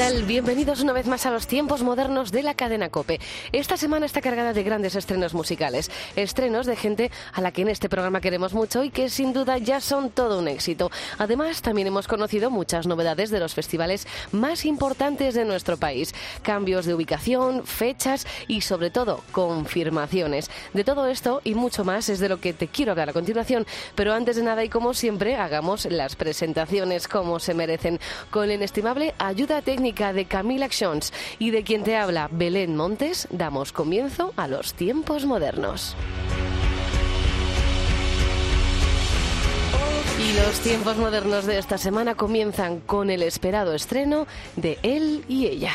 Tal? Bienvenidos una vez más a los tiempos modernos de la cadena Cope. Esta semana está cargada de grandes estrenos musicales, estrenos de gente a la que en este programa queremos mucho y que sin duda ya son todo un éxito. Además, también hemos conocido muchas novedades de los festivales más importantes de nuestro país, cambios de ubicación, fechas y sobre todo confirmaciones. De todo esto y mucho más es de lo que te quiero hablar a continuación, pero antes de nada y como siempre, hagamos las presentaciones como se merecen con la inestimable ayuda técnica de Camila Actions y de quien te habla Belén Montes, damos comienzo a los tiempos modernos. Y los tiempos modernos de esta semana comienzan con el esperado estreno de Él y Ella.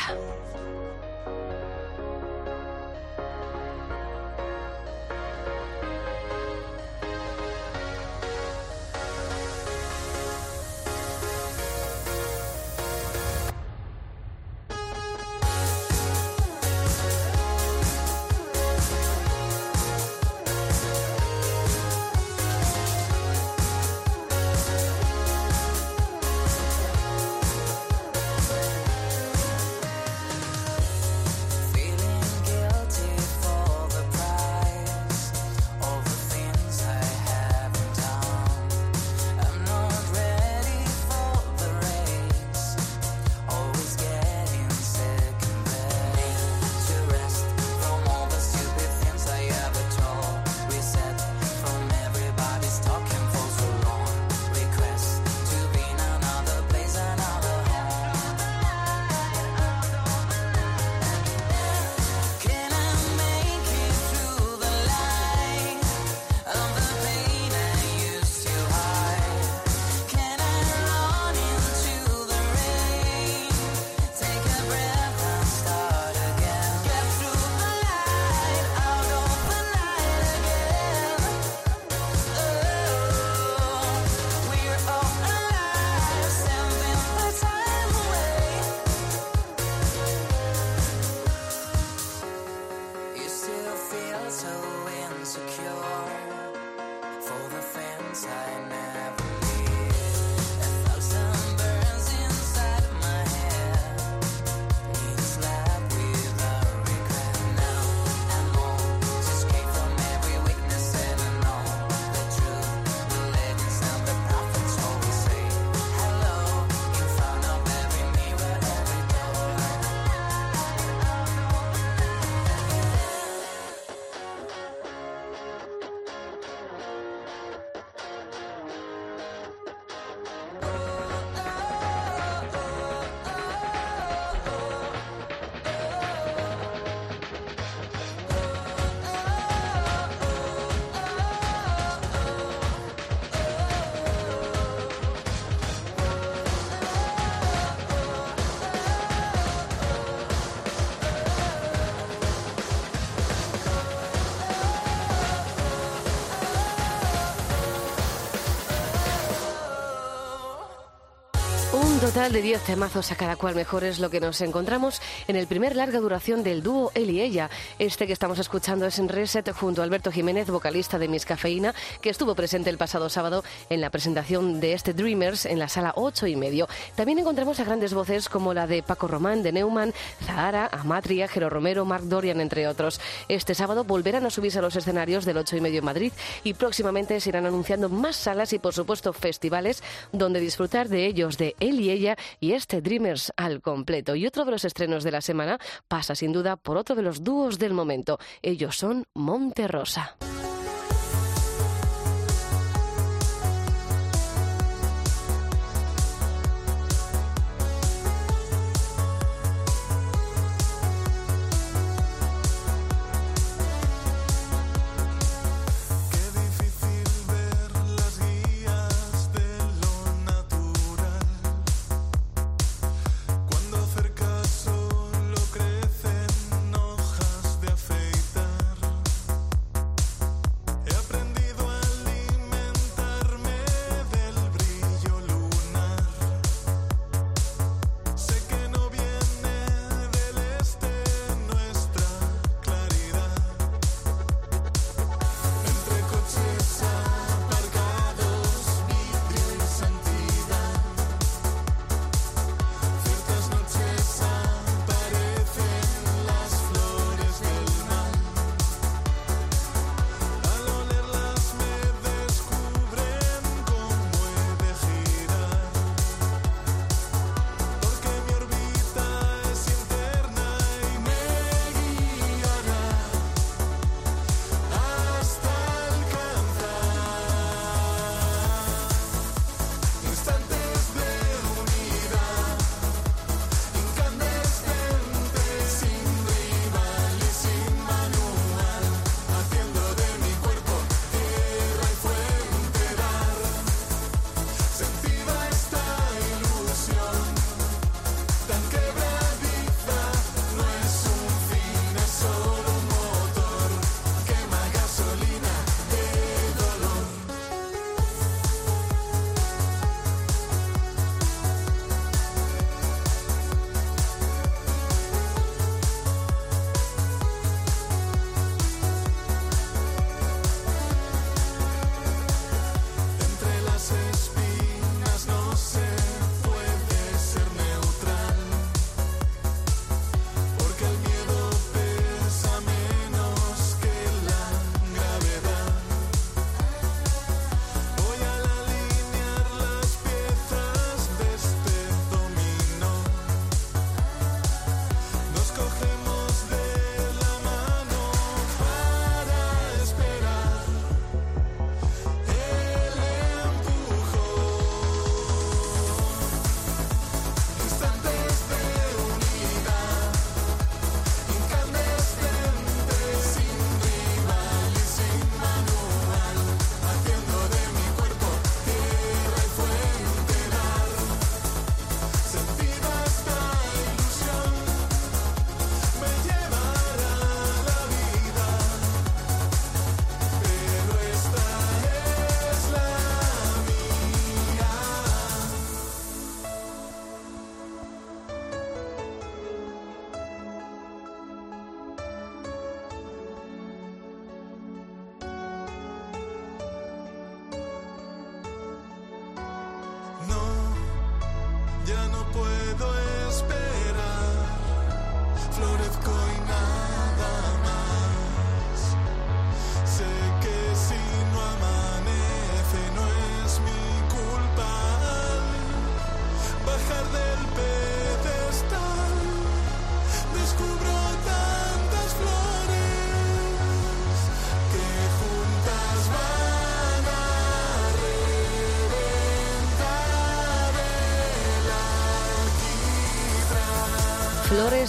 Total de 10 temazos a cada cual mejor es lo que nos encontramos en el primer larga duración del dúo Él y Ella. Este que estamos escuchando es en Reset junto a Alberto Jiménez, vocalista de Miss Cafeína, que estuvo presente el pasado sábado en la presentación de este Dreamers en la sala 8 y medio. También encontramos a grandes voces como la de Paco Román, de Neumann, Zahara, Amatria, Jero Romero, Marc Dorian, entre otros. Este sábado volverán a subirse a los escenarios del 8 y medio en Madrid y próximamente se irán anunciando más salas y, por supuesto, festivales donde disfrutar de ellos, de Él y Ella y este Dreamers al completo. Y otro de los estrenos de la semana pasa sin duda por otro de los dúos del momento. Ellos son Monte Rosa.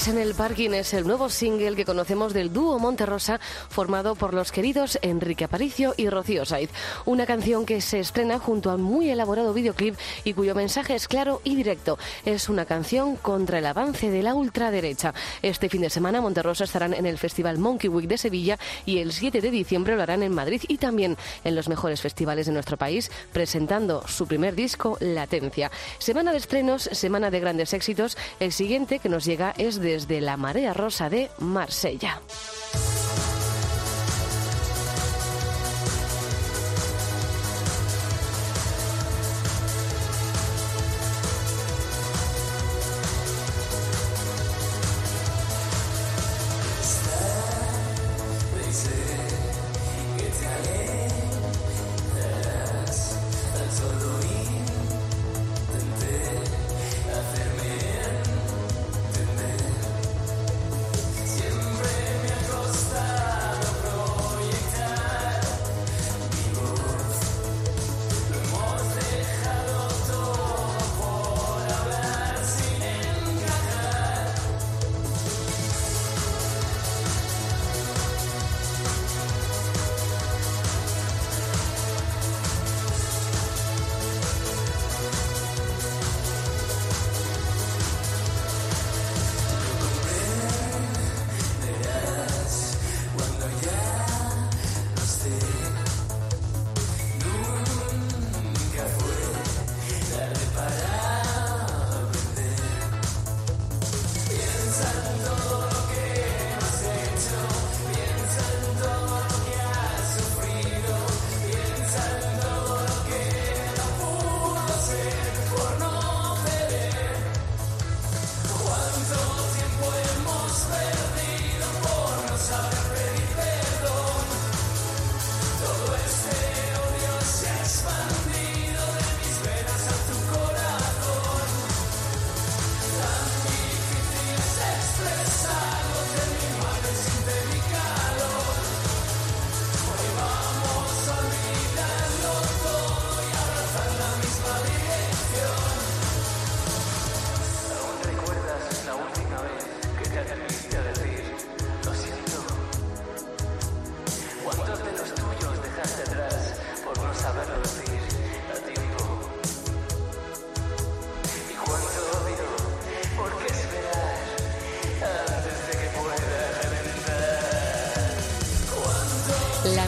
En el Parking es el nuevo single que conocemos del dúo Monterrosa formado por los queridos Enrique Aparicio y Rocío Saiz. Una canción que se estrena junto a un muy elaborado videoclip y cuyo mensaje es claro y directo. Es una canción contra el avance de la ultraderecha. Este fin de semana Monterrosa estarán en el Festival Monkey Week de Sevilla y el 7 de diciembre lo harán en Madrid y también en los mejores festivales de nuestro país presentando su primer disco Latencia. Semana de estrenos, semana de grandes éxitos. El siguiente que nos llega es desde la Marea Rosa de Marsella.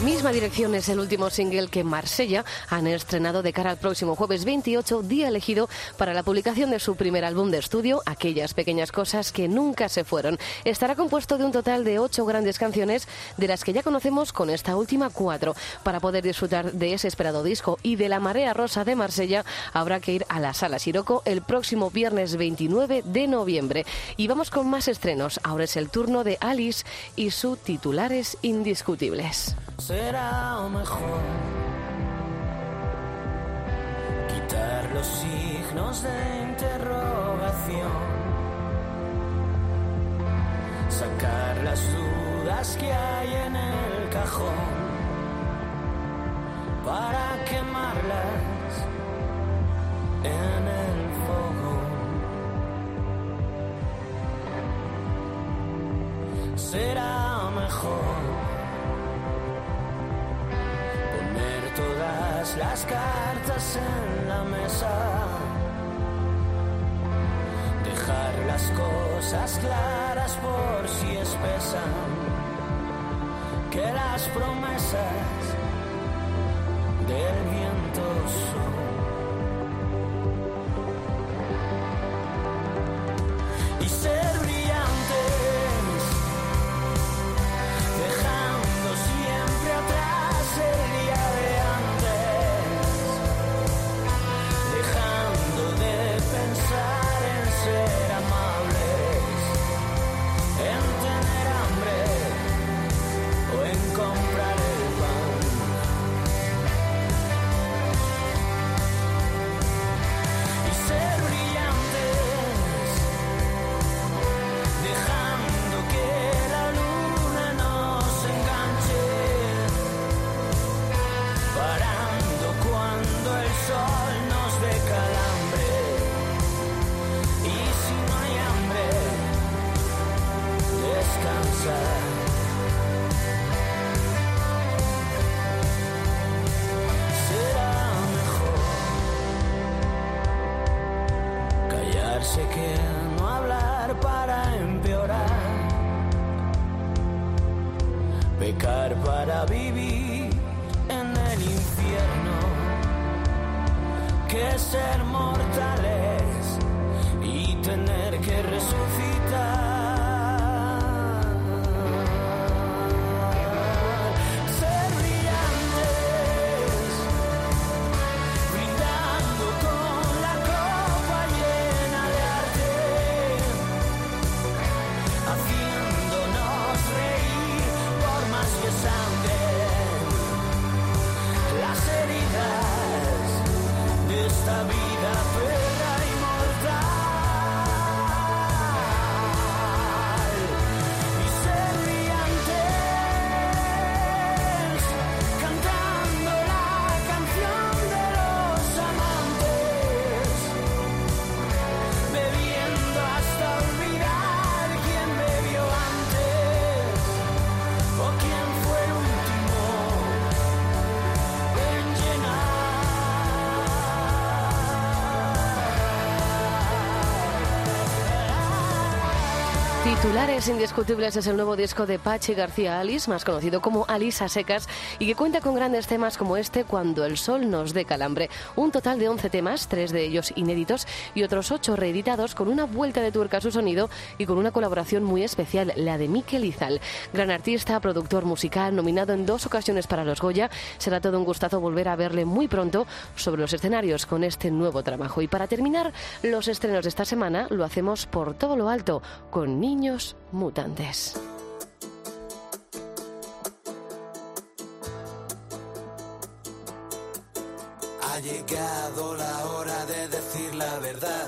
La misma dirección es el último single que Marsella han estrenado de cara al próximo jueves 28, día elegido para la publicación de su primer álbum de estudio, Aquellas pequeñas cosas que nunca se fueron. Estará compuesto de un total de ocho grandes canciones, de las que ya conocemos con esta última cuatro. Para poder disfrutar de ese esperado disco y de la marea rosa de Marsella, habrá que ir a la Sala Siroco el próximo viernes 29 de noviembre. Y vamos con más estrenos. Ahora es el turno de Alice y su titulares indiscutibles será mejor. Quitar los signos de interrogación, sacar las dudas que hay en el cajón. Para quemarlas en el fuego. Será mejor todas las cartas en la mesa. Dejar las cosas claras por si espesan. Que las promesas del viento son. Para vivir en el infierno que ser mortales Titulares indiscutibles es el nuevo disco de Pachi García Alice, más conocido como Alice a secas, y que cuenta con grandes temas como este Cuando el sol nos dé calambre. Un total de 11 temas, tres de ellos inéditos y otros ocho reeditados con una vuelta de tuerca a su sonido y con una colaboración muy especial, la de Miquel Izal. Gran artista, productor musical, nominado en dos ocasiones para los Goya. Será todo un gustazo volver a verle muy pronto sobre los escenarios con este nuevo trabajo. Y para terminar los estrenos de esta semana, lo hacemos por todo lo alto con Niños Mutantes. Ha llegado la hora de decir la verdad,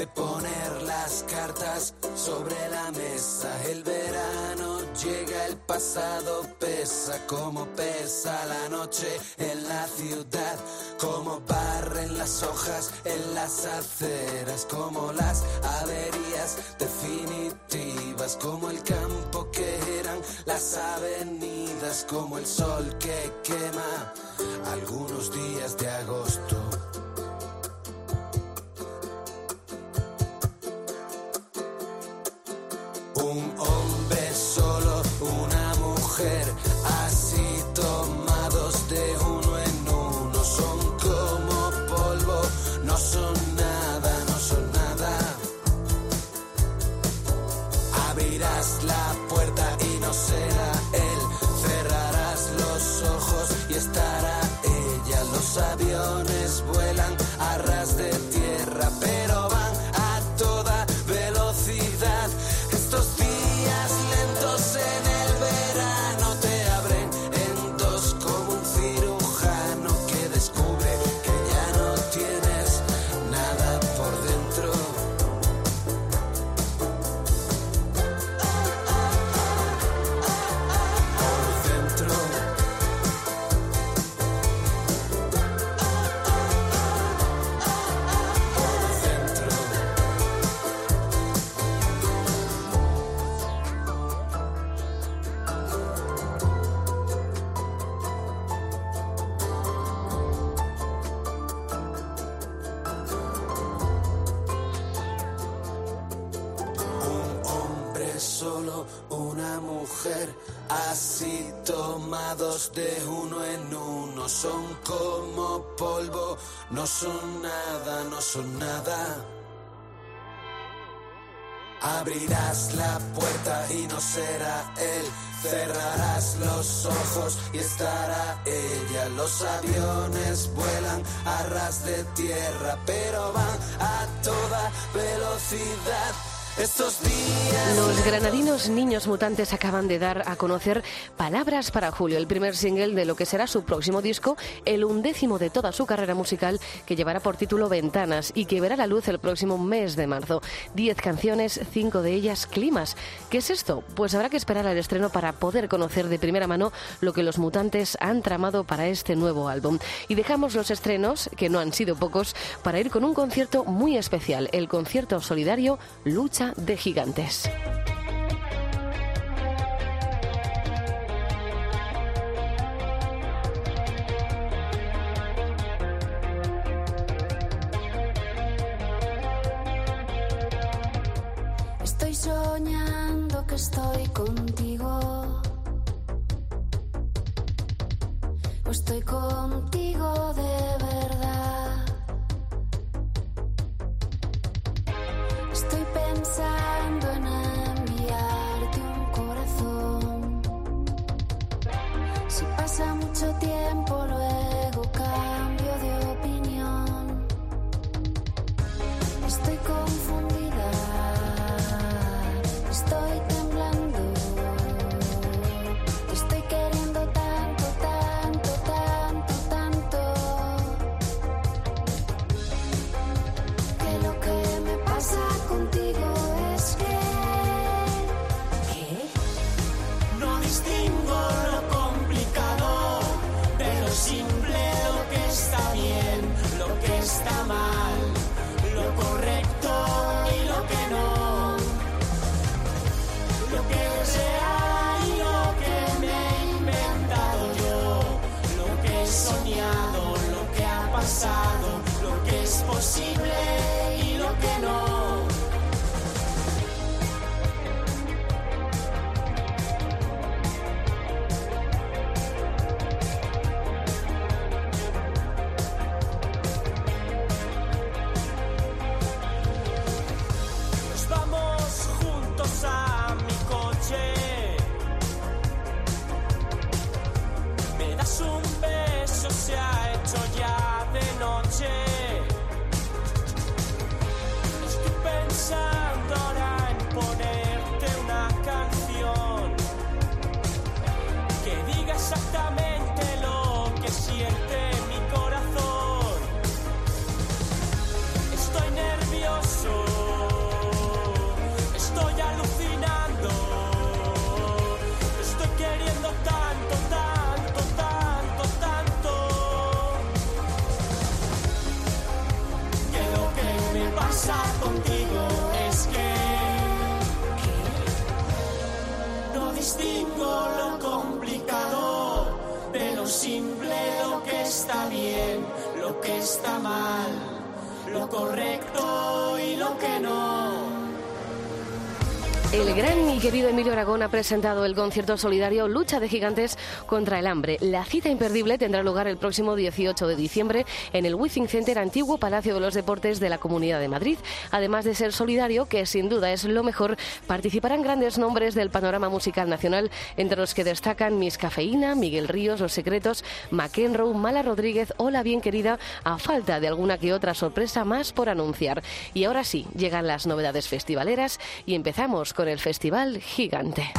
de poner las cartas sobre la mesa. El verano llega, el pasado pesa, como pesa la noche en la ciudad, como barren las hojas en las aceras, como las averías definitivas, como el campo que eran las avenidas, como el sol que quema algunos días de agosto. De uno en uno, son como polvo, no son nada, no son nada. Abrirás la puerta y no será él. Cerrarás los ojos y estará ella. Los aviones vuelan a ras de tierra, pero van a toda velocidad. Los granadinos Niños Mutantes acaban de dar a conocer Palabras para Julio, el primer single de lo que será su próximo disco, el undécimo de toda su carrera musical, que llevará por título Ventanas y que verá la luz el próximo mes de marzo. Diez canciones, cinco de ellas climas. ¿Qué es esto? Pues habrá que esperar al estreno para poder conocer de primera mano lo que los mutantes han tramado para este nuevo álbum. Y dejamos los estrenos, que no han sido pocos, para ir con un concierto muy especial, el concierto solidario Lucha de Gigantes. Correcto y lo que no. El gran y querido Emilio Aragón ha presentado el concierto solidario Lucha de Gigantes contra el Hambre. La cita imperdible tendrá lugar el próximo 18 de diciembre en el Withing Center, antiguo Palacio de los Deportes de la Comunidad de Madrid. Además de ser solidario, que sin duda es lo mejor, participarán grandes nombres del panorama musical nacional, entre los que destacan Miss Cafeína, Miguel Ríos, Los Secretos, McEnroe, Mala Rodríguez o La Bien Querida, a falta de alguna que otra sorpresa más por anunciar. Y ahora sí, llegan las novedades festivaleras y empezamos con el Festival Gigante.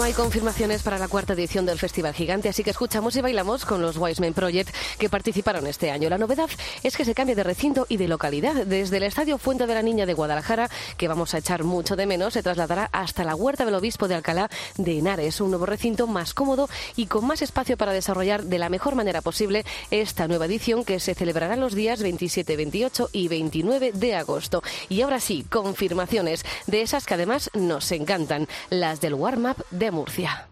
No hay confirmaciones para la cuarta edición del Festival Gigante, así que escuchamos y bailamos con los Wiseman Project que participaron este año. La novedad es que se cambia de recinto y de localidad. Desde el Estadio Fuente de la Niña de Guadalajara, que vamos a echar mucho de menos, se trasladará hasta la Huerta del Obispo de Alcalá de Henares, un nuevo recinto más cómodo y con más espacio para desarrollar de la mejor manera posible esta nueva edición que se celebrará los días 27, 28 y 29 de agosto. Y ahora sí, confirmaciones de esas que además nos encantan, las del warm-up de Murcia.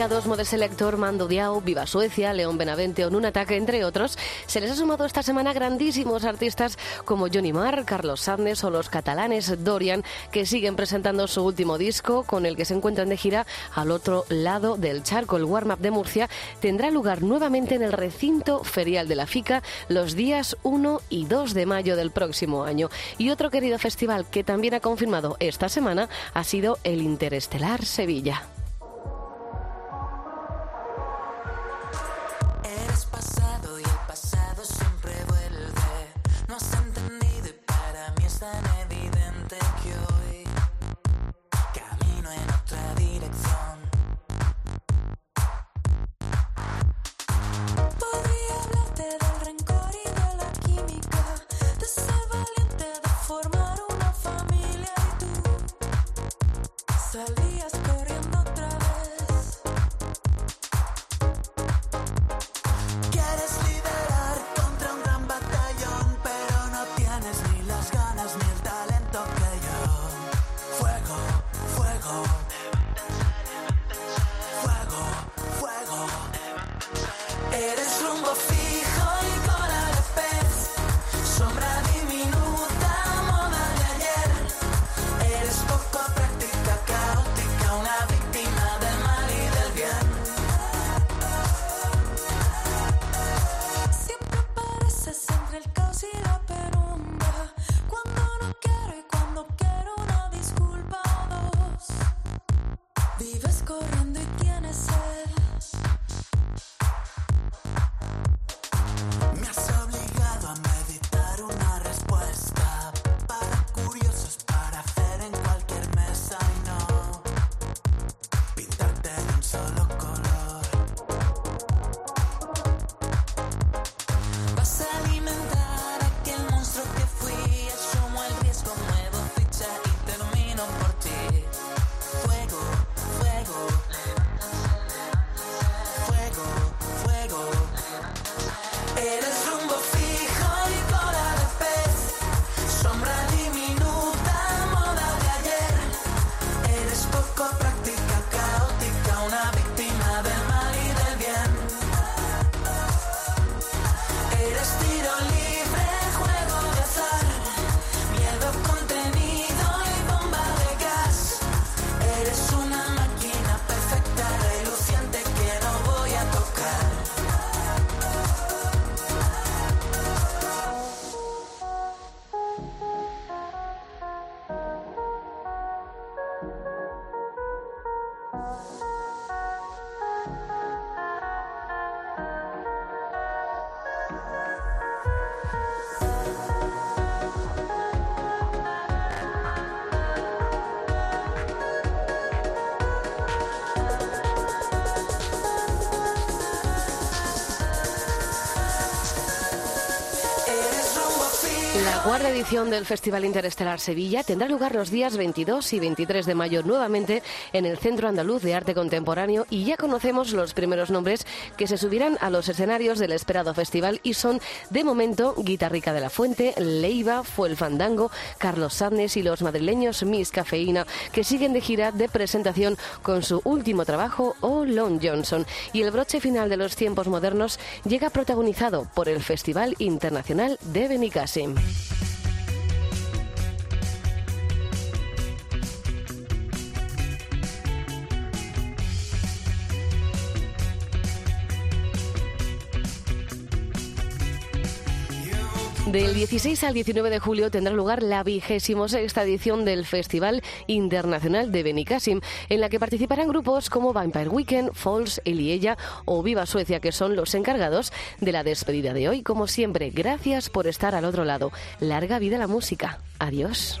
Model Selector, Mando Diao, Viva Suecia, León Benavente o Ataque, entre otros, se les ha sumado esta semana grandísimos artistas como Johnny Marr, Carlos Sandes o los catalanes Dorian, que siguen presentando su último disco con el que se encuentran de gira al otro lado del charco. El warm-up de Murcia tendrá lugar nuevamente en el recinto ferial de la FICA los días 1 y 2 de mayo del próximo año. Y otro querido festival que también ha confirmado esta semana ha sido el Interestelar Sevilla. Edición del Festival Interestelar Sevilla tendrá lugar los días 22 y 23 de mayo nuevamente en el Centro Andaluz de Arte Contemporáneo y ya conocemos los primeros nombres que se subirán a los escenarios del esperado festival y son de momento Guitarrica de la Fuente, Leiva, Fue el Fandango, Carlos Sadnes y los madrileños Miss Cafeína que siguen de gira de presentación con su último trabajo O Lon Johnson y el broche final de los tiempos modernos llega protagonizado por el Festival Internacional de Benicassim. Del 16 al 19 de julio tendrá lugar la vigésimo sexta edición del Festival Internacional de Benicassim, en la que participarán grupos como Vampire Weekend, Falls, Eliella o Viva Suecia, que son los encargados de la despedida de hoy. Como siempre, gracias por estar al otro lado. Larga vida la música. Adiós.